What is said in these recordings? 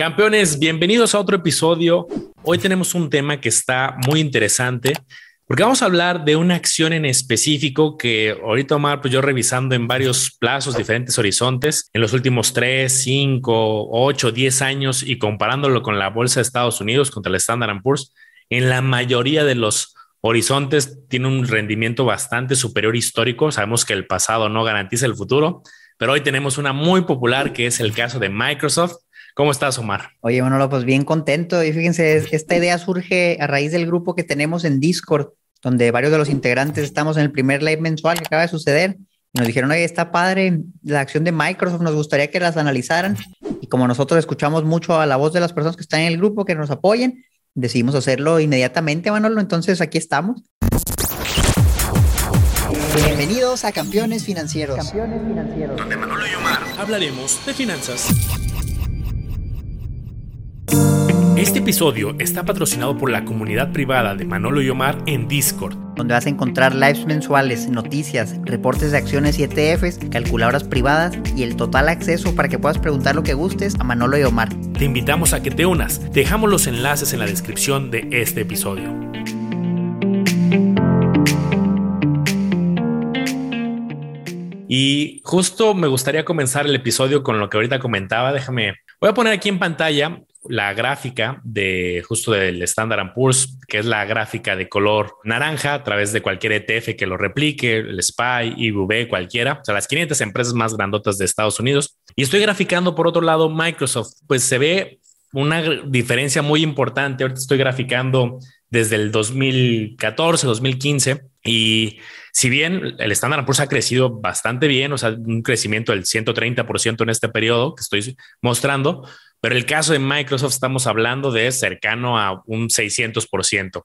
Campeones, bienvenidos a otro episodio. Hoy tenemos un tema que está muy interesante porque vamos a hablar de una acción en específico que ahorita Omar, pues yo revisando en varios plazos, diferentes horizontes, en los últimos 3, 5, 8, 10 años y comparándolo con la bolsa de Estados Unidos, contra el Standard Poor's, en la mayoría de los horizontes tiene un rendimiento bastante superior histórico. Sabemos que el pasado no garantiza el futuro, pero hoy tenemos una muy popular que es el caso de Microsoft ¿Cómo estás, Omar? Oye, bueno, pues bien contento. Y fíjense, esta idea surge a raíz del grupo que tenemos en Discord, donde varios de los integrantes estamos en el primer live mensual que acaba de suceder. Nos dijeron, oye, está padre la acción de Microsoft, nos gustaría que las analizaran. Y como nosotros escuchamos mucho a la voz de las personas que están en el grupo, que nos apoyen, decidimos hacerlo inmediatamente, Manolo. Entonces aquí estamos. Bienvenidos a Campeones Financieros. Campeones Financieros. Donde Manolo y Omar hablaremos de finanzas. Este episodio está patrocinado por la comunidad privada de Manolo y Omar en Discord, donde vas a encontrar lives mensuales, noticias, reportes de acciones y ETFs, calculadoras privadas y el total acceso para que puedas preguntar lo que gustes a Manolo y Omar. Te invitamos a que te unas. Dejamos los enlaces en la descripción de este episodio. Y justo me gustaría comenzar el episodio con lo que ahorita comentaba. Déjame, voy a poner aquí en pantalla la gráfica de justo del Standard Poor's, que es la gráfica de color naranja a través de cualquier ETF que lo replique, el SPY, IVB, cualquiera, o sea, las 500 empresas más grandotas de Estados Unidos. Y estoy graficando por otro lado Microsoft, pues se ve una diferencia muy importante. Ahorita estoy graficando desde el 2014, 2015 y si bien el Standard Poor's ha crecido bastante bien, o sea, un crecimiento del 130% en este periodo que estoy mostrando, pero el caso de Microsoft estamos hablando de cercano a un 600%.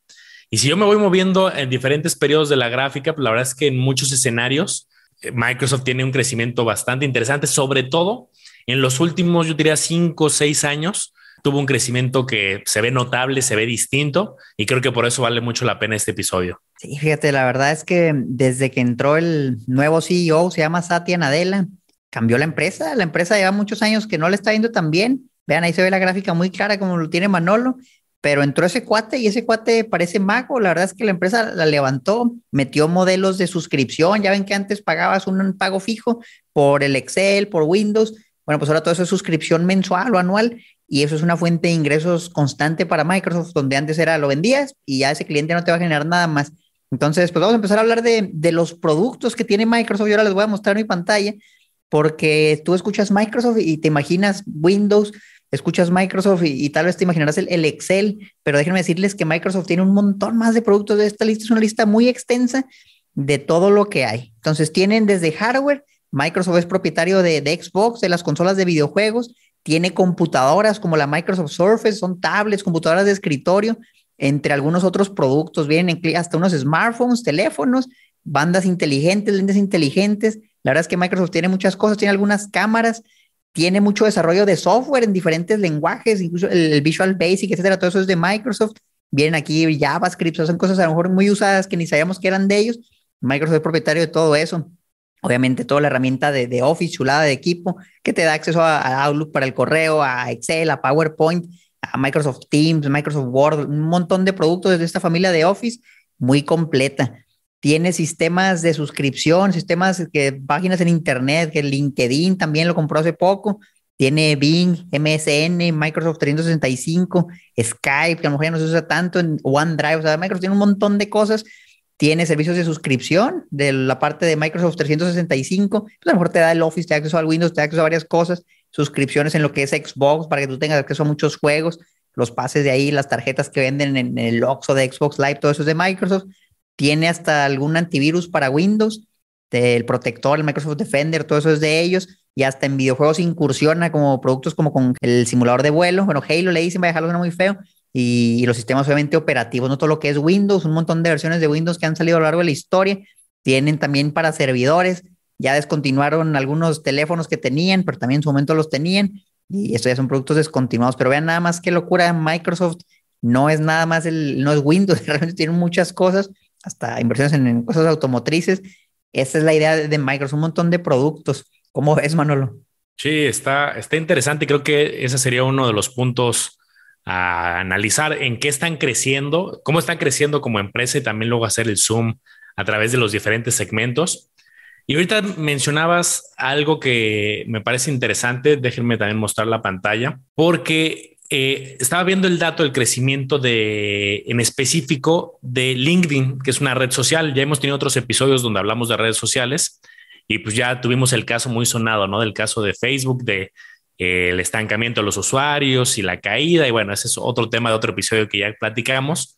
Y si yo me voy moviendo en diferentes periodos de la gráfica, pues la verdad es que en muchos escenarios eh, Microsoft tiene un crecimiento bastante interesante, sobre todo en los últimos, yo diría, cinco o seis años, tuvo un crecimiento que se ve notable, se ve distinto y creo que por eso vale mucho la pena este episodio. Sí, fíjate, la verdad es que desde que entró el nuevo CEO, se llama Satya Nadella, cambió la empresa. La empresa lleva muchos años que no le está yendo tan bien Vean, ahí se ve la gráfica muy clara como lo tiene Manolo, pero entró ese cuate y ese cuate parece mago. La verdad es que la empresa la levantó, metió modelos de suscripción. Ya ven que antes pagabas un pago fijo por el Excel, por Windows. Bueno, pues ahora todo eso es suscripción mensual o anual y eso es una fuente de ingresos constante para Microsoft, donde antes era lo vendías y ya ese cliente no te va a generar nada más. Entonces, pues vamos a empezar a hablar de, de los productos que tiene Microsoft. Y ahora les voy a mostrar mi pantalla porque tú escuchas Microsoft y te imaginas Windows, escuchas Microsoft y, tal vez te imaginarás el, Excel, pero déjenme decirles que Microsoft tiene un montón más de productos de esta lista, es una lista muy extensa de todo lo que hay. Entonces tienen desde hardware, Microsoft es propietario de, Xbox, de las consolas de videojuegos, tiene computadoras como la Microsoft Surface, son tablets, computadoras de escritorio, entre algunos otros productos, vienen hasta unos smartphones, teléfonos, bandas inteligentes, lentes inteligentes. La verdad es que Microsoft tiene muchas cosas, tiene algunas cámaras, tiene mucho desarrollo de software en diferentes lenguajes, incluso el, Visual Basic, etcétera, todo eso es de Microsoft. Vienen aquí JavaScript, son cosas a lo mejor muy usadas que ni sabíamos que eran de ellos. Microsoft es propietario de todo eso. Obviamente toda la herramienta de, Office, chulada de equipo, que te da acceso a, Outlook para el correo, a Excel, a PowerPoint, a Microsoft Teams, Microsoft Word, un montón de productos de esta familia de Office muy completa tiene sistemas de suscripción, sistemas que páginas en internet, que LinkedIn también lo compró hace poco, tiene Bing, MSN, Microsoft 365, Skype, que a lo mejor ya no se usa tanto en OneDrive, o sea, Microsoft tiene un montón de cosas, tiene servicios de suscripción de la parte de Microsoft 365, pues a lo mejor te da el Office, te da acceso al Windows, te da acceso a varias cosas, suscripciones en lo que es Xbox para que tú tengas acceso a muchos juegos, los pases de ahí, las tarjetas que venden en el Oxxo de Xbox Live, todo eso es de Microsoft tiene hasta algún antivirus para Windows, el protector, el Microsoft Defender, todo eso es de ellos, y hasta en videojuegos incursiona como productos como con el simulador de vuelo, bueno, Halo le dicen, va a dejarlo muy feo, y, los sistemas obviamente operativos, no todo lo que es Windows, un montón de versiones de Windows que han salido a lo largo de la historia, tienen también para servidores, ya descontinuaron algunos teléfonos que tenían, pero también en su momento los tenían, y estos ya son productos descontinuados, pero vean nada más qué locura, Microsoft no es nada más el, no es Windows, realmente tienen muchas cosas, hasta inversiones en, cosas automotrices. Esa es la idea de, Microsoft, un montón de productos. ¿Cómo ves, Manolo? Sí, está, está interesante. Creo que ese sería uno de los puntos a analizar en qué están creciendo, cómo están creciendo como empresa y también luego hacer el zoom a través de los diferentes segmentos. Y ahorita mencionabas algo que me parece interesante. Déjenme también mostrar la pantalla, porque eh, estaba viendo el dato del crecimiento de, en específico de LinkedIn, que es una red social. Ya hemos tenido otros episodios donde hablamos de redes sociales y pues ya tuvimos el caso muy sonado, ¿no? Del caso de Facebook, de eh, el estancamiento de los usuarios y la caída. Y bueno, ese es otro tema de otro episodio que ya platicamos.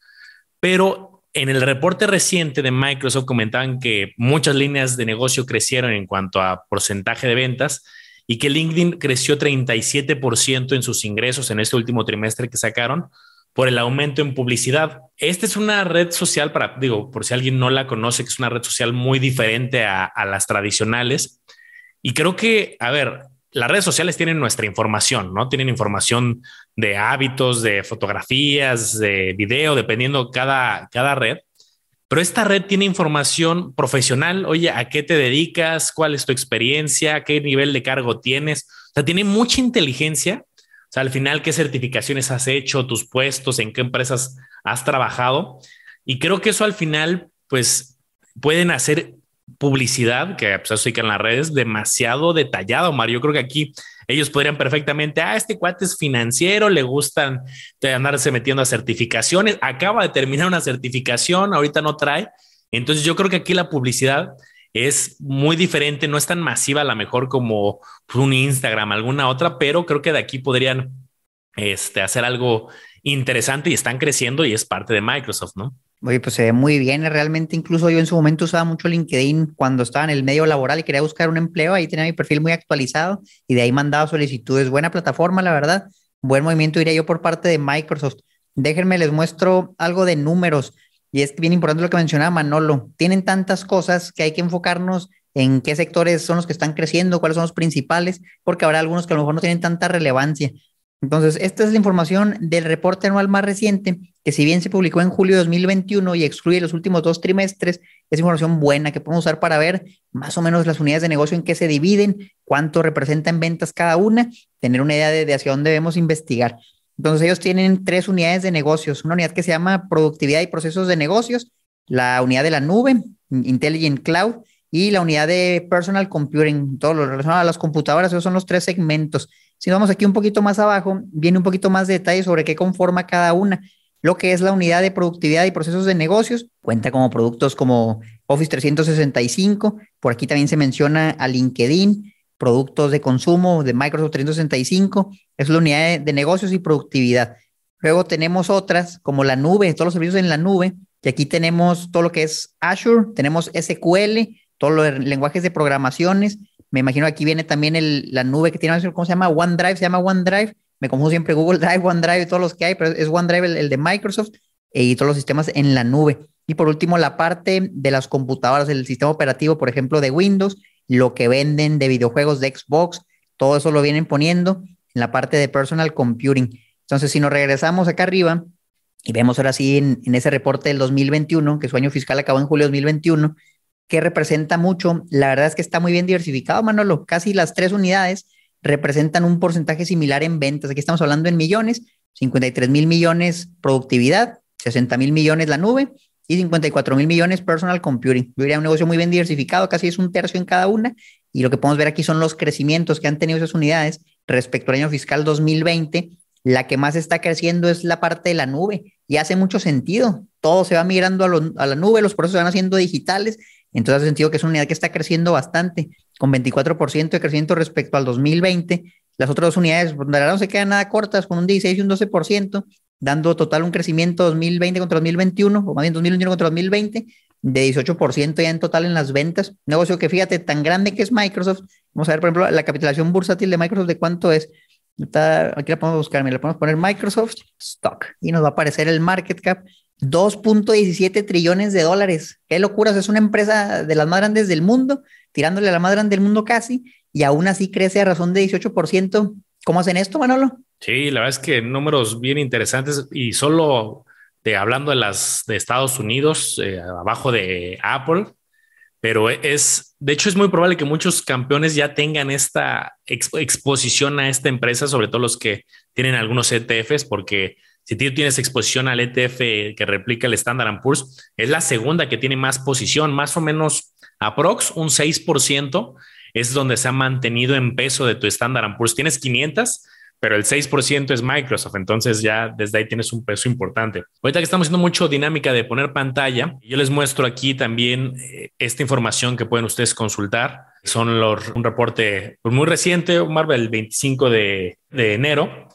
Pero en el reporte reciente de Microsoft comentaban que muchas líneas de negocio crecieron en cuanto a porcentaje de ventas y que LinkedIn creció 37% en sus ingresos en este último trimestre que sacaron por el aumento en publicidad. Esta es una red social para, digo, por si alguien no la conoce, que es una red social muy diferente a, a las tradicionales. Y creo que, a ver, las redes sociales tienen nuestra información, ¿no? Tienen información de hábitos, de fotografías, de video, dependiendo cada, cada red. Pero esta red tiene información profesional. Oye, ¿a qué te dedicas? ¿Cuál es tu experiencia? ¿Qué nivel de cargo tienes? O sea, tiene mucha inteligencia. O sea, al final, ¿qué certificaciones has hecho? ¿Tus puestos? ¿En qué empresas has trabajado? Y creo que eso al final, pues, pueden hacer publicidad, que pues eso en las redes, demasiado detallado, Mario. Yo creo que aquí ellos podrían perfectamente, ah, este cuate es financiero, le gustan andarse metiendo a certificaciones, acaba de terminar una certificación, ahorita no trae. Entonces yo creo que aquí la publicidad es muy diferente, no es tan masiva a lo mejor como un Instagram, alguna otra, pero creo que de aquí podrían este, hacer algo interesante y están creciendo y es parte de Microsoft, ¿no? Oye, pues se ve muy bien. Realmente, incluso yo en su momento usaba mucho LinkedIn cuando estaba en el medio laboral y quería buscar un empleo. Ahí tenía mi perfil muy actualizado y de ahí mandaba solicitudes. Buena plataforma, la verdad. Buen movimiento, diría yo, por parte de Microsoft. Déjenme, les muestro algo de números. Y es bien importante lo que mencionaba Manolo. Tienen tantas cosas que hay que enfocarnos en qué sectores son los que están creciendo, cuáles son los principales, porque habrá algunos que a lo mejor no tienen tanta relevancia. Entonces, esta es la información del reporte anual más reciente, que si bien se publicó en julio de 2021 y excluye los últimos dos trimestres, es información buena que podemos usar para ver más o menos las unidades de negocio en qué se dividen, cuánto representa en ventas cada una, tener una idea de, hacia dónde debemos investigar. Entonces, ellos tienen tres unidades de negocios, una unidad que se llama productividad y procesos de negocios, la unidad de la nube, Intelligent Cloud, y la unidad de personal computing, todo lo relacionado a las computadoras, esos son los tres segmentos. Si vamos aquí un poquito más abajo, viene un poquito más de detalle sobre qué conforma cada una. Lo que es la unidad de productividad y procesos de negocios, cuenta como productos como Office 365, por aquí también se menciona a LinkedIn, productos de consumo de Microsoft 365, es la unidad de, negocios y productividad. Luego tenemos otras como la nube, todos los servicios en la nube, y aquí tenemos todo lo que es Azure, tenemos SQL, todos los lenguajes de programaciones, me imagino aquí viene también la nube que tiene, ¿cómo se llama? OneDrive, se llama OneDrive. Me confundo siempre Google Drive, OneDrive, todos los que hay, pero es OneDrive el, de Microsoft eh, y todos los sistemas en la nube. Y por último, la parte de las computadoras, el sistema operativo, por ejemplo, de Windows, lo que venden de videojuegos de Xbox, todo eso lo vienen poniendo en la parte de personal computing. Entonces, si nos regresamos acá arriba y vemos ahora sí en, en ese reporte del 2021, que su año fiscal acabó en julio de 2021, que representa mucho. La verdad es que está muy bien diversificado, Manolo. Casi las tres unidades representan un porcentaje similar en ventas. Aquí estamos hablando en millones, 53 mil millones productividad, 60 mil millones la nube y 54 mil millones personal computing. Yo diría un negocio muy bien diversificado, casi es un tercio en cada una. Y lo que podemos ver aquí son los crecimientos que han tenido esas unidades respecto al año fiscal 2020. La que más está creciendo es la parte de la nube y hace mucho sentido. Todo se va migrando a, la nube, los procesos van haciendo digitales entonces, hace sentido que es una unidad que está creciendo bastante, con 24% de crecimiento respecto al 2020. Las otras dos unidades, pues, no se quedan nada cortas, con un 16 y un 12%, dando total un crecimiento 2020 contra 2021, o más bien 2021 contra 2020, de 18% ya en total en las ventas. Negocio que fíjate, tan grande que es Microsoft. Vamos a ver, por ejemplo, la capitalización bursátil de Microsoft, ¿de cuánto es? aquí la podemos buscar, le podemos poner Microsoft Stock y nos va a aparecer el market cap 2.17 trillones de dólares. Qué locuras, es una empresa de las más grandes del mundo, tirándole a la más grande del mundo casi, y aún así crece a razón de 18%. ¿Cómo hacen esto, Manolo? Sí, la verdad es que números bien interesantes y solo de, hablando de las de Estados Unidos, eh, abajo de Apple, pero es, de hecho, es muy probable que muchos campeones ya tengan esta exposición a esta empresa, sobre todo los que tienen algunos ETFs, porque si tú tienes exposición al ETF que replica el Standard Poor's, es la segunda que tiene más posición, más o menos aprox, un 6% es donde se ha mantenido en peso de tu Standard Poor's. Tienes 500, pero el 6% es Microsoft, entonces ya desde ahí tienes un peso importante. Ahorita que estamos haciendo mucho dinámica de poner pantalla, yo les muestro aquí también eh, esta información que pueden ustedes consultar. Son los, un reporte muy reciente, Marvel, el 25 de, de enero.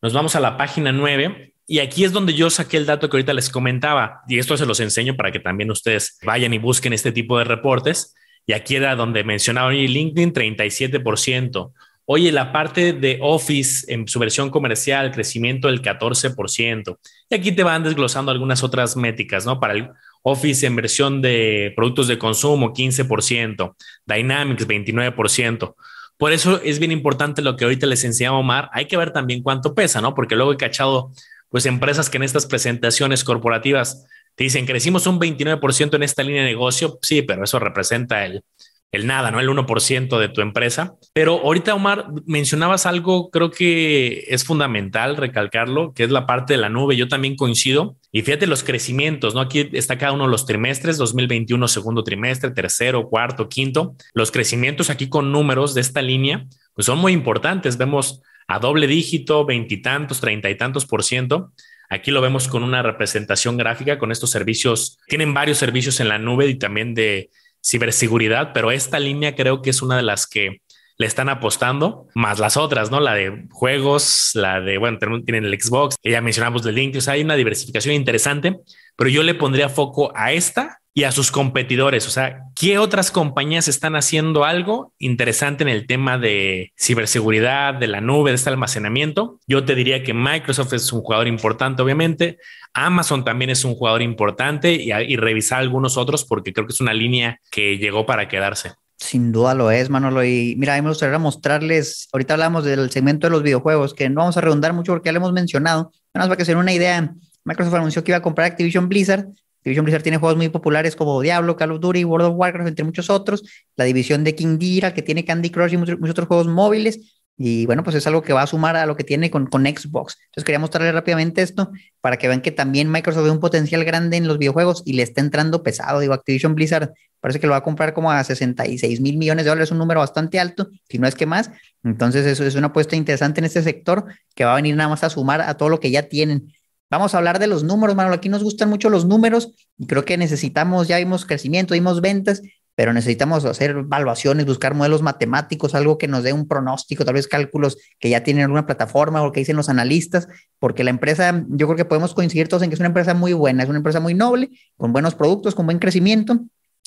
Nos vamos a la página 9 y aquí es donde yo saqué el dato que ahorita les comentaba, y esto se los enseño para que también ustedes vayan y busquen este tipo de reportes. Y aquí era donde mencionaba LinkedIn 37%. Oye, la parte de Office en su versión comercial, crecimiento del 14%. Y aquí te van desglosando algunas otras métricas, ¿no? Para el Office en versión de productos de consumo, 15%, Dynamics, 29%. Por eso es bien importante lo que ahorita les enseñaba Omar. Hay que ver también cuánto pesa, ¿no? Porque luego he cachado pues empresas que en estas presentaciones corporativas te dicen crecimos un 29% en esta línea de negocio. Sí, pero eso representa el, el nada, ¿no? El 1% de tu empresa. Pero ahorita, Omar, mencionabas algo, creo que es fundamental recalcarlo, que es la parte de la nube. Yo también coincido. Y fíjate los crecimientos, ¿no? Aquí está cada uno de los trimestres, 2021, segundo trimestre, tercero, cuarto, quinto. Los crecimientos aquí con números de esta línea, pues son muy importantes. Vemos a doble dígito, veintitantos, treinta y tantos por ciento. Aquí lo vemos con una representación gráfica con estos servicios. Tienen varios servicios en la nube y también de ciberseguridad, pero esta línea creo que es una de las que le están apostando, más las otras, ¿no? La de juegos, la de, bueno, tienen el Xbox, ya mencionamos el Link, o sea, hay una diversificación interesante, pero yo le pondría foco a esta y a sus competidores. O sea, ¿qué otras compañías están haciendo algo interesante en el tema de ciberseguridad, de la nube, de este almacenamiento? Yo te diría que Microsoft es un jugador importante, obviamente. Amazon también es un jugador importante y, revisar algunos otros porque creo que es una línea que llegó para quedarse. Sin duda lo es, Manolo. Y mira, a mí me gustaría mostrarles, ahorita hablamos del segmento de los videojuegos, que no vamos a redundar mucho porque ya lo hemos mencionado, nada más para que se den una idea. Microsoft anunció que iba a comprar Activision Blizzard, Activision Blizzard tiene juegos muy populares como Diablo, Call of Duty, World of Warcraft, entre muchos otros. La división de King que tiene Candy Crush y muchos, otros juegos móviles. Y bueno, pues es algo que va a sumar a lo que tiene con, con Xbox. Entonces quería mostrarles rápidamente esto para que vean que también Microsoft ve un potencial grande en los videojuegos y le está entrando pesado. Digo, Activision Blizzard parece que lo va a comprar como a 66 mil millones de dólares, un número bastante alto, si no es que más. Entonces eso es una apuesta interesante en este sector que va a venir nada más a sumar a todo lo que ya tienen. Vamos a hablar de los números, Manuel. Aquí nos gustan mucho los números y creo que necesitamos, ya vimos crecimiento, vimos ventas, pero necesitamos hacer evaluaciones, buscar modelos matemáticos, algo que nos dé un pronóstico, tal vez cálculos que ya tienen alguna plataforma o que dicen los analistas, porque la empresa, yo creo que podemos coincidir todos en que es una empresa muy buena, es una empresa muy noble, con buenos productos, con buen crecimiento,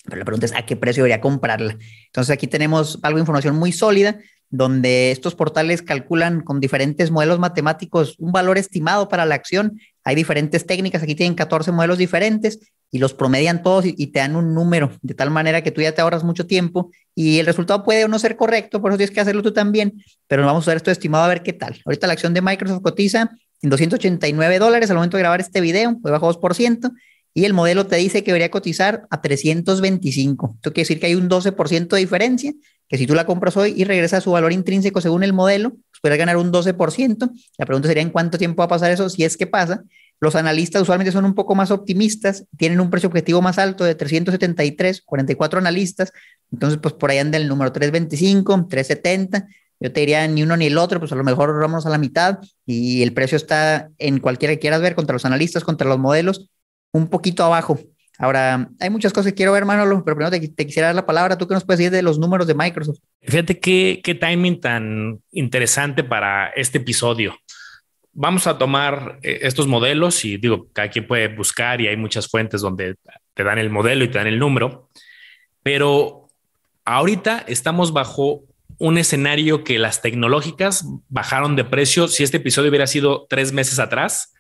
pero la pregunta es a qué precio debería comprarla. Entonces aquí tenemos algo de información muy sólida donde estos portales calculan con diferentes modelos matemáticos un valor estimado para la acción. Hay diferentes técnicas, aquí tienen 14 modelos diferentes y los promedian todos y, te dan un número, de tal manera que tú ya te ahorras mucho tiempo y el resultado puede no ser correcto, por eso tienes que hacerlo tú también, pero vamos a ver esto estimado a ver qué tal. Ahorita la acción de Microsoft cotiza en 289 dólares al momento de grabar este video, pues bajo 2%, y el modelo te dice que debería cotizar a 325. Esto quiere decir que hay un 12% de diferencia, que si tú la compras hoy y regresa a su valor intrínseco según el modelo, pues puedes ganar un 12%. La pregunta sería en cuánto tiempo va a pasar eso, si es que pasa. Los analistas usualmente son un poco más optimistas, tienen un precio objetivo más alto de 373, 44 analistas, entonces pues por ahí anda el número 325, 370. Yo te diría ni uno ni el otro, pues a lo mejor vamos a la mitad y el precio está en cualquiera que quieras ver contra los analistas, contra los modelos, un poquito abajo. Ahora, hay muchas cosas que quiero ver, Manolo, pero primero te, quisiera dar la palabra. ¿Tú qué nos puedes decir de los números de Microsoft? Fíjate qué timing tan interesante para este episodio. Vamos a tomar eh, estos modelos y digo, cada quien puede buscar y hay muchas fuentes donde te dan el modelo y te dan el número, pero ahorita estamos bajo un escenario que las tecnológicas bajaron de precio. Si este episodio hubiera sido tres meses atrás,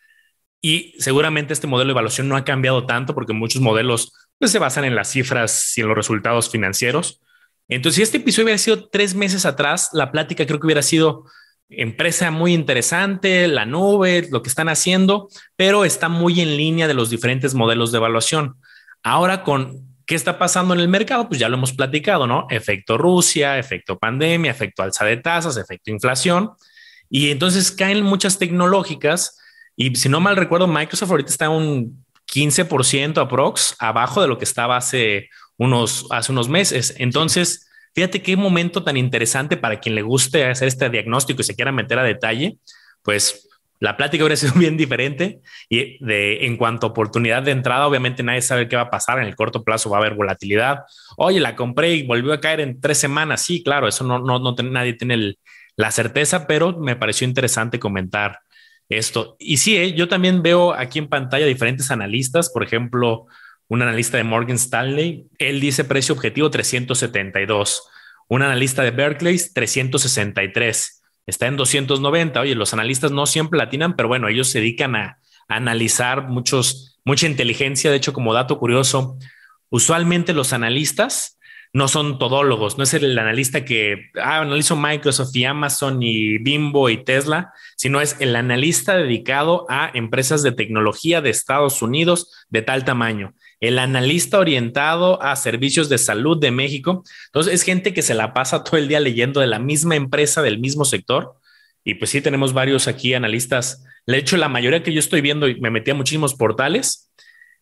y seguramente este modelo de evaluación no ha cambiado tanto porque muchos modelos pues, se basan en las cifras y en los resultados financieros. Entonces, si este episodio hubiera sido tres meses atrás, la plática creo que hubiera sido empresa muy interesante, la nube, lo que están haciendo, pero está muy en línea de los diferentes modelos de evaluación. Ahora con ¿Qué está pasando en el mercado? Pues ya lo hemos platicado, ¿no? Efecto Rusia, efecto pandemia, efecto alza de tasas, efecto inflación. Y entonces caen muchas tecnológicas. Y si no mal recuerdo, Microsoft ahorita está un 15% aprox abajo de lo que estaba hace unos, hace unos meses. Entonces, fíjate qué momento tan interesante para quien le guste hacer este diagnóstico y se quiera meter a detalle. Pues la plática hubiera sido bien diferente y de, en cuanto a oportunidad de entrada, obviamente nadie sabe qué va a pasar. En el corto plazo va a haber volatilidad. Oye, la compré y volvió a caer en tres semanas. Sí, claro, eso no, no, no nadie tiene la certeza, pero me pareció interesante comentar esto. Y sí, ¿eh? yo también veo aquí en pantalla diferentes analistas, por ejemplo, un analista de Morgan Stanley, él dice precio objetivo 372, un analista de Berkeley 363 está en 290. Oye, los analistas no siempre latinan, pero bueno, ellos se dedican a, analizar muchos, mucha inteligencia. De hecho, como dato curioso, usualmente los analistas no son todólogos, no es el analista que ah, analizo Microsoft y Amazon y Bimbo y Tesla, sino es el analista dedicado a empresas de tecnología de Estados Unidos de tal tamaño el analista orientado a servicios de salud de México. Entonces, es gente que se la pasa todo el día leyendo de la misma empresa, del mismo sector. Y pues sí, tenemos varios aquí analistas. De hecho, la mayoría que yo estoy viendo, y me metí a muchísimos portales,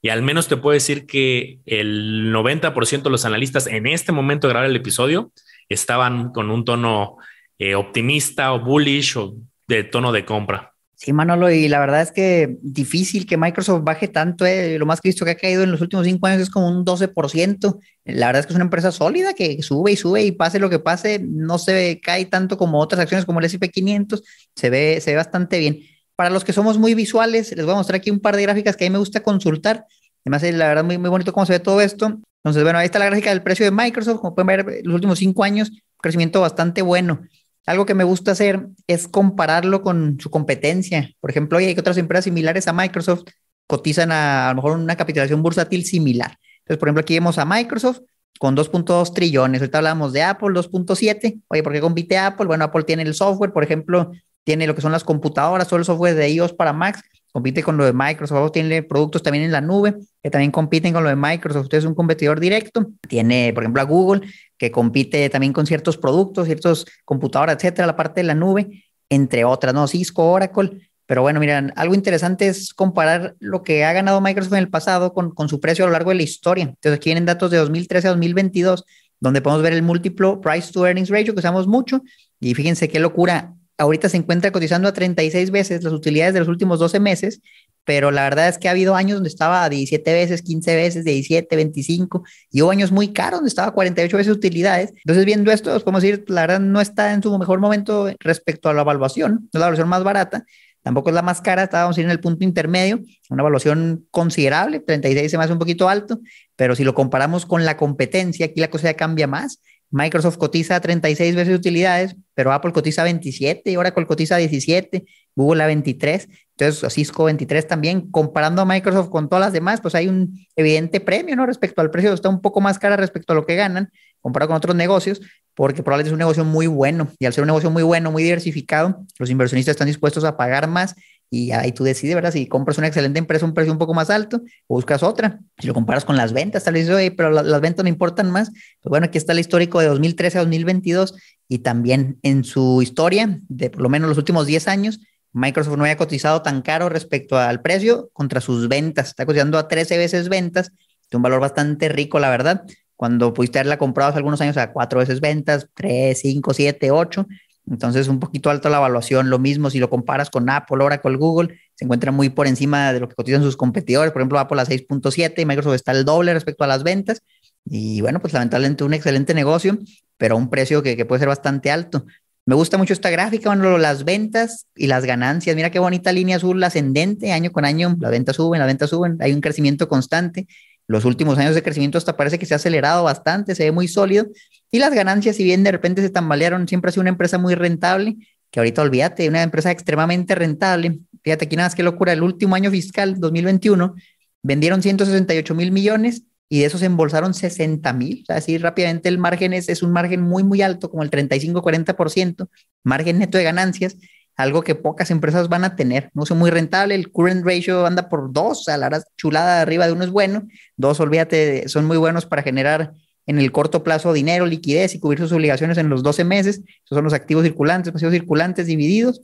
y al menos te puedo decir que el 90% de los analistas en este momento de grabar el episodio estaban con un tono eh, optimista o bullish o de tono de compra. Sí, Manolo, y la verdad es que difícil que Microsoft baje tanto. Eh. Lo más que visto que ha caído en los últimos cinco años es como un 12%. La verdad es que es una empresa sólida que sube y sube y pase lo que pase, no se cae tanto como otras acciones como el S&P 500. Se ve, se ve bastante bien. Para los que somos muy visuales, les voy a mostrar aquí un par de gráficas que a mí me gusta consultar. Además, la verdad, muy, muy bonito cómo se ve todo esto. Entonces, bueno, ahí está la gráfica del precio de Microsoft. Como pueden ver, los últimos cinco años, crecimiento bastante bueno. Algo que me gusta hacer es compararlo con su competencia. Por ejemplo, hay otras empresas similares a Microsoft cotizan a, lo mejor una capitalización bursátil similar. Entonces, por ejemplo, aquí vemos a Microsoft con 2.2 trillones. Ahorita hablamos de Apple, 2.7. Oye, ¿por qué compite Apple? Bueno, Apple tiene el software, por ejemplo, tiene lo que son las computadoras, todo el software de iOS para Macs, compite con lo de Microsoft, tiene productos también en la nube que también compiten con lo de Microsoft. Usted es un competidor directo. Tiene, por ejemplo, a Google, que compite también con ciertos productos, ciertos computadoras, etcétera, la parte de la nube, entre otras, ¿no? Cisco, Oracle. Pero bueno, miren, algo interesante es comparar lo que ha ganado Microsoft en el pasado con, con su precio a lo largo de la historia. Entonces, aquí vienen datos de 2013 a 2022, donde podemos ver el múltiplo price to earnings ratio, que usamos mucho. Y fíjense qué locura. Ahorita se encuentra cotizando a 36 veces las utilidades de los últimos 12 meses pero la verdad es que ha habido años donde estaba a 17 veces, 15 veces, 17, 25, y hubo años muy caros donde estaba a 48 veces utilidades. Entonces, viendo esto, os podemos decir, la verdad no está en su mejor momento respecto a la evaluación, no es la evaluación más barata, tampoco es la más cara, estábamos en el punto intermedio, una evaluación considerable, 36 se me hace un poquito alto, pero si lo comparamos con la competencia, aquí la cosa ya cambia más. Microsoft cotiza 36 veces utilidades, pero Apple cotiza 27, Oracle cotiza 17, Google a 23. Entonces, Cisco 23 también, comparando a Microsoft con todas las demás, pues hay un evidente premio, ¿no? Respecto al precio, está un poco más cara respecto a lo que ganan, comparado con otros negocios, porque probablemente es un negocio muy bueno. Y al ser un negocio muy bueno, muy diversificado, los inversionistas están dispuestos a pagar más y ahí tú decides, ¿verdad? Si compras una excelente empresa a un precio un poco más alto o buscas otra. Si lo comparas con las ventas, tal vez, oye, pero las ventas no importan más. Pues bueno, aquí está el histórico de 2013 a 2022 y también en su historia de por lo menos los últimos 10 años, Microsoft no había cotizado tan caro respecto al precio contra sus ventas. Está cotizando a 13 veces ventas, de un valor bastante rico, la verdad. Cuando pudiste haberla comprado hace algunos años a cuatro veces ventas, 3, 5, 7, 8. Entonces, un poquito alto la evaluación. Lo mismo si lo comparas con Apple, Oracle, Google, se encuentra muy por encima de lo que cotizan sus competidores. Por ejemplo, Apple a 6.7 y Microsoft está el doble respecto a las ventas. Y bueno, pues lamentablemente un excelente negocio, pero a un precio que, que puede ser bastante alto. Me gusta mucho esta gráfica, bueno, las ventas y las ganancias. Mira qué bonita línea azul ascendente, año con año, las ventas suben, las ventas suben, hay un crecimiento constante. Los últimos años de crecimiento hasta parece que se ha acelerado bastante, se ve muy sólido. Y las ganancias, si bien de repente se tambalearon, siempre ha sido una empresa muy rentable, que ahorita olvídate, una empresa extremadamente rentable. Fíjate aquí nada más qué locura, el último año fiscal, 2021, vendieron 168 mil millones y de esos embolsaron 60 mil. O sea, así rápidamente el margen es, es un margen muy, muy alto, como el 35-40%, margen neto de ganancias. algo que pocas empresas van a tener. No es muy rentable, el current ratio anda por dos, a la hora chulada arriba de uno es bueno, dos, olvídate, son muy buenos para generar en el corto plazo dinero, liquidez y cubrir sus obligaciones en los 12 meses. Esos son los activos circulantes, pasivos circulantes divididos.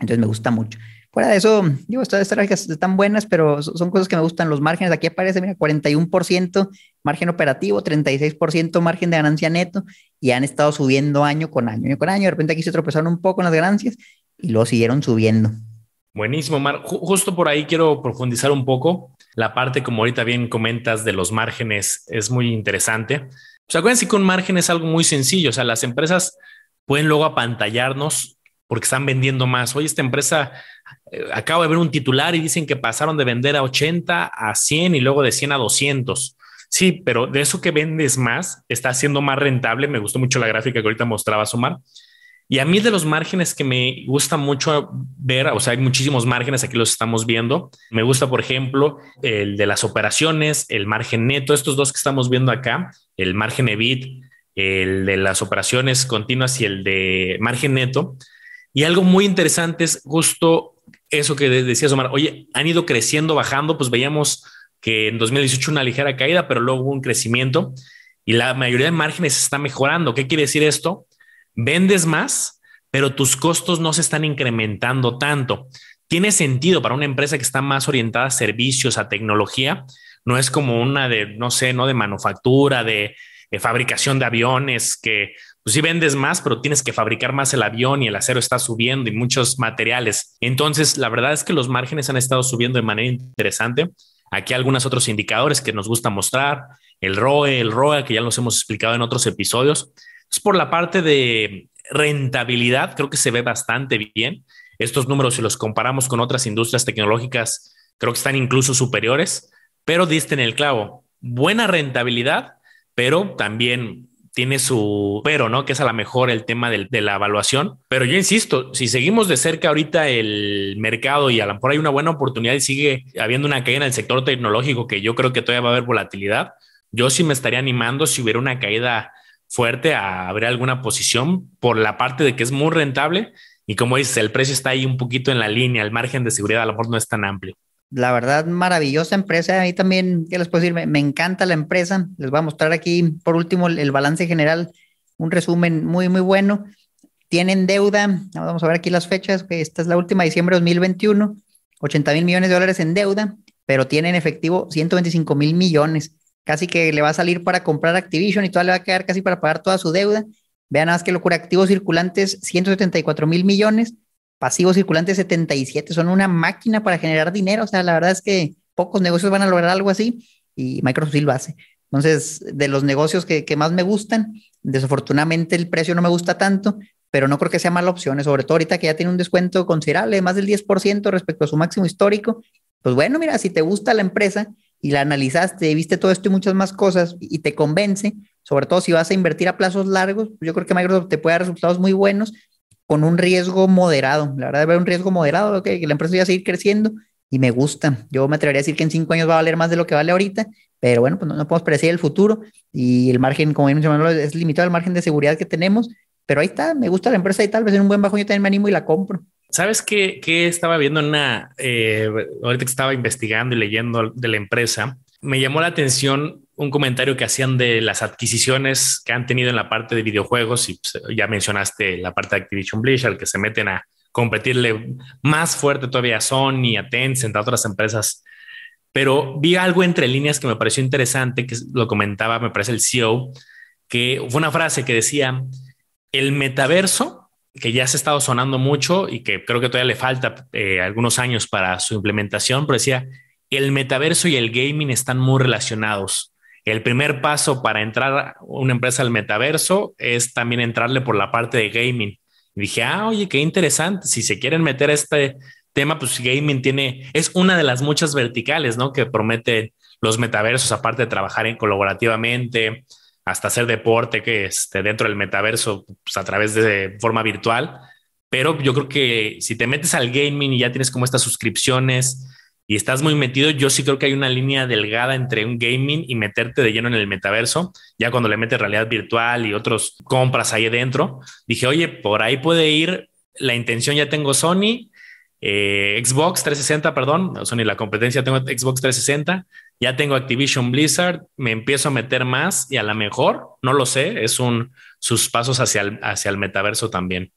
Entonces me gusta mucho. Fuera de eso, digo, estas gráficas están buenas, pero son cosas que me gustan. Los márgenes, aquí aparece, mira, 41% margen operativo, 36% margen de ganancia neto y han estado subiendo año con año, año con año. De repente aquí se tropezaron un poco en las ganancias y luego siguieron subiendo. Buenísimo, Mar. Justo por ahí quiero profundizar un poco. La parte, como ahorita bien comentas, de los márgenes es muy interesante. Pues acuérdense que un margen es algo muy sencillo. O sea, las empresas pueden luego apantallarnos porque están vendiendo más. Oye, esta empresa eh, acabo de ver un titular y dicen que pasaron de vender a 80 a 100 y luego de 100 a 200. Sí, pero de eso que vendes más, está siendo más rentable. Me gustó mucho la gráfica que ahorita mostraba Sumar. Y a mí de los márgenes que me gusta mucho ver, o sea, hay muchísimos márgenes, aquí los estamos viendo. Me gusta, por ejemplo, el de las operaciones, el margen neto, estos dos que estamos viendo acá, el margen EBIT, el de las operaciones continuas y el de margen neto. Y algo muy interesante es justo eso que decías, Omar, oye, han ido creciendo, bajando, pues veíamos que en 2018 una ligera caída, pero luego hubo un crecimiento y la mayoría de márgenes está mejorando. ¿Qué quiere decir esto? Vendes más, pero tus costos no se están incrementando tanto. Tiene sentido para una empresa que está más orientada a servicios, a tecnología. No es como una de, no sé, no de manufactura, de, fabricación de aviones, que pues sí vendes más, pero tienes que fabricar más el avión y el acero está subiendo y muchos materiales. Entonces, la verdad es que los márgenes han estado subiendo de manera interesante. Aquí algunos otros indicadores que nos gusta mostrar, el ROE, el ROA, que ya los hemos explicado en otros episodios. Es por la parte de rentabilidad, creo que se ve bastante bien. Estos números, si los comparamos con otras industrias tecnológicas, creo que están incluso superiores, pero diste en el clavo. Buena rentabilidad, pero también tiene su pero, ¿no? Que es a lo mejor el tema de la evaluación. Pero yo insisto, si seguimos de cerca ahorita el mercado y a lo mejor hay una buena oportunidad y sigue habiendo una caída en el sector tecnológico, que yo creo que todavía va a haber volatilidad, yo sí me estaría animando si hubiera una caída fuerte a abrir alguna posición por la parte de que es muy rentable y como dices, el precio está ahí un poquito en la línea, el margen de seguridad a lo mejor no es tan amplio la verdad, maravillosa empresa. A mí también, ¿qué les puedo decir? Me, encanta la empresa. Les voy a mostrar aquí, por último, el, balance general, un resumen muy, muy bueno. Tienen deuda, vamos a ver aquí las fechas, esta es la última, diciembre de 2021, 80 mil millones de dólares en deuda, pero tienen efectivo 125 mil millones. Casi que le va a salir para comprar Activision y todavía le va a quedar casi para pagar toda su deuda. Vean nada más que locura, activos circulantes, 174 mil millones pasivos circulantes 77 son una máquina para generar dinero. O sea, la verdad es que pocos negocios van a lograr algo así y Microsoft sí lo hace. Entonces, de los negocios que, que más me gustan, desafortunadamente el precio no me gusta tanto, pero no creo que sea mala opción, sobre todo ahorita que ya tiene un descuento considerable, más del 10% respecto a su máximo histórico. Pues bueno, mira, si te gusta la empresa y la analizaste, viste todo esto y muchas más cosas y te convence, sobre todo si vas a invertir a plazos largos, yo creo que Microsoft te puede dar resultados muy buenos con un riesgo moderado. La verdad, veo un riesgo moderado, que la empresa va a seguir creciendo y me gusta. Yo me atrevería a decir que en cinco años va a valer más de lo que vale ahorita, pero bueno, pues no, podemos predecir el futuro y el margen, como bien es limitado el margen de seguridad que tenemos, pero ahí está, me gusta la empresa y tal vez en un buen bajo yo también me animo y la compro. ¿Sabes qué, qué estaba viendo en una, eh, ahorita que estaba investigando y leyendo de la empresa, me llamó la atención un comentario que hacían de las adquisiciones que han tenido en la parte de videojuegos y pues, ya mencionaste la parte de Activision Blizzard que se meten a competirle más fuerte todavía a Sony, a Tencent, a otras empresas. Pero vi algo entre líneas que me pareció interesante, que lo comentaba, me parece el CEO, que fue una frase que decía, el metaverso, que ya se ha estado sonando mucho y que creo que todavía le falta eh, algunos años para su implementación, pero decía, el metaverso y el gaming están muy relacionados el primer paso para entrar una empresa al metaverso es también entrarle por la parte de gaming. Dije, ah, oye, qué interesante. Si se quieren meter a este tema, pues gaming tiene, es una de las muchas verticales, ¿no? Que promete los metaversos, aparte de trabajar en colaborativamente, hasta hacer deporte que esté dentro del metaverso pues, a través de forma virtual. Pero yo creo que si te metes al gaming y ya tienes como estas suscripciones, y estás muy metido, yo sí creo que hay una línea delgada entre un gaming y meterte de lleno en el metaverso. Ya cuando le metes realidad virtual y otros compras ahí adentro, dije, oye, por ahí puede ir la intención ya tengo Sony, eh, Xbox 360, perdón, Sony la competencia, tengo Xbox 360, ya tengo Activision Blizzard, me empiezo a meter más y a lo mejor, no lo sé, es un sus pasos hacia el, hacia el metaverso también.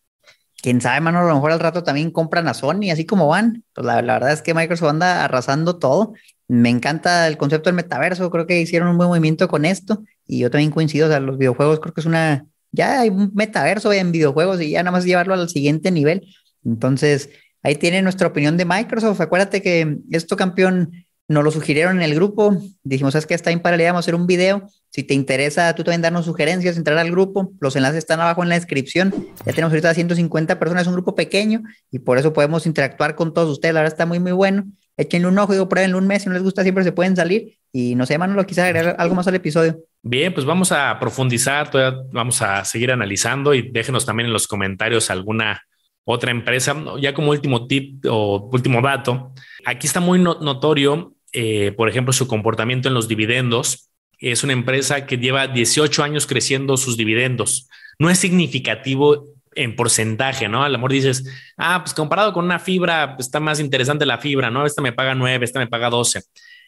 Quién sabe, mano, a lo mejor al rato también compran a Sony, así como van. Pues la, la verdad es que Microsoft anda arrasando todo. Me encanta el concepto del metaverso, creo que hicieron un buen movimiento con esto y yo también coincido, o sea, los videojuegos creo que es una, ya hay un metaverso en videojuegos y ya nada más llevarlo al siguiente nivel. Entonces, ahí tiene nuestra opinión de Microsoft. Acuérdate que esto campeón nos lo sugirieron en el grupo. Dijimos, ¿sabes qué? Está en paralelo, vamos a hacer un video. Si te interesa, tú también darnos sugerencias, entrar al grupo. Los enlaces están abajo en la descripción. Ya tenemos ahorita 150 personas, es un grupo pequeño y por eso podemos interactuar con todos ustedes. La verdad está muy, muy bueno. Échenle un ojo, digo, pruébenlo un mes. Si no les gusta, siempre se pueden salir. Y no sé, Manolo, quizás agregar algo más al episodio. Bien, pues vamos a profundizar, vamos a seguir analizando y déjenos también en los comentarios alguna otra empresa. Ya como último tip o último dato, aquí está muy notorio, eh, por ejemplo, su comportamiento en los dividendos. Es una empresa que lleva 18 años creciendo sus dividendos. No es significativo en porcentaje, ¿no? Al amor dices, ah, pues comparado con una fibra, está más interesante la fibra, ¿no? Esta me paga 9, esta me paga 12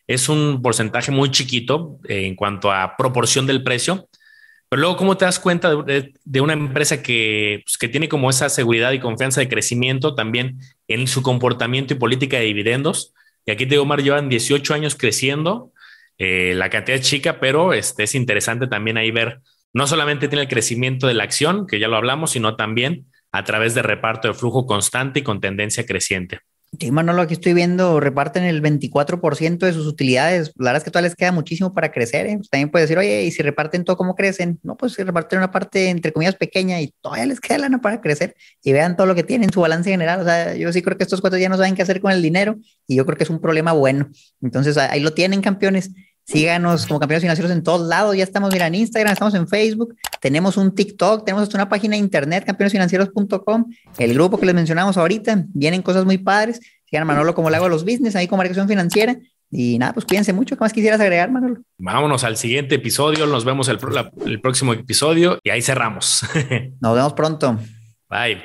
es un porcentaje muy chiquito eh, en cuanto a proporción del precio. Pero luego, ¿cómo te das cuenta de, una empresa que, pues, que, tiene como esa seguridad y confianza de crecimiento también en su comportamiento y política de dividendos? Y aquí te digo, Omar, llevan 18 años creciendo, eh, la cantidad es chica, pero este, es interesante también ahí ver, no solamente tiene el crecimiento de la acción, que ya lo hablamos, sino también a través de reparto de flujo constante y con tendencia creciente. Sí, Manolo, aquí estoy viendo, reparten el 24% de sus utilidades. La verdad es que todavía les queda muchísimo para crecer. ¿eh? También puedes decir, oye, ¿y si reparten todo, cómo crecen? No, pues si reparten una parte, entre comillas, pequeña y todavía les queda lana para crecer y vean todo lo que tienen, su balance general. O sea, yo sí creo que estos cuatro ya no saben qué hacer con el dinero y yo creo que es un problema bueno. Entonces, ahí lo tienen, campeones. Síganos como campeones financieros en todos lados. Ya estamos, mira, en Instagram, estamos en Facebook, tenemos un TikTok, tenemos hasta una página de internet, campeonesfinancieros.com, el grupo que les mencionamos ahorita. Vienen cosas muy padres. Sigan a Manolo como le hago a los business, ahí con marcación financiera. Y nada, pues cuídense mucho. ¿Qué más quisieras agregar, Manolo? Vámonos al siguiente episodio. Nos vemos el, el próximo episodio y ahí cerramos. Nos vemos pronto. Bye.